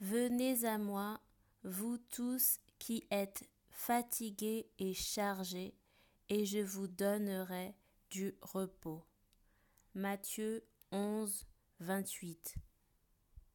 Venez à moi, vous tous qui êtes fatigués et chargés, et je vous donnerai du repos. Matthieu 11, 28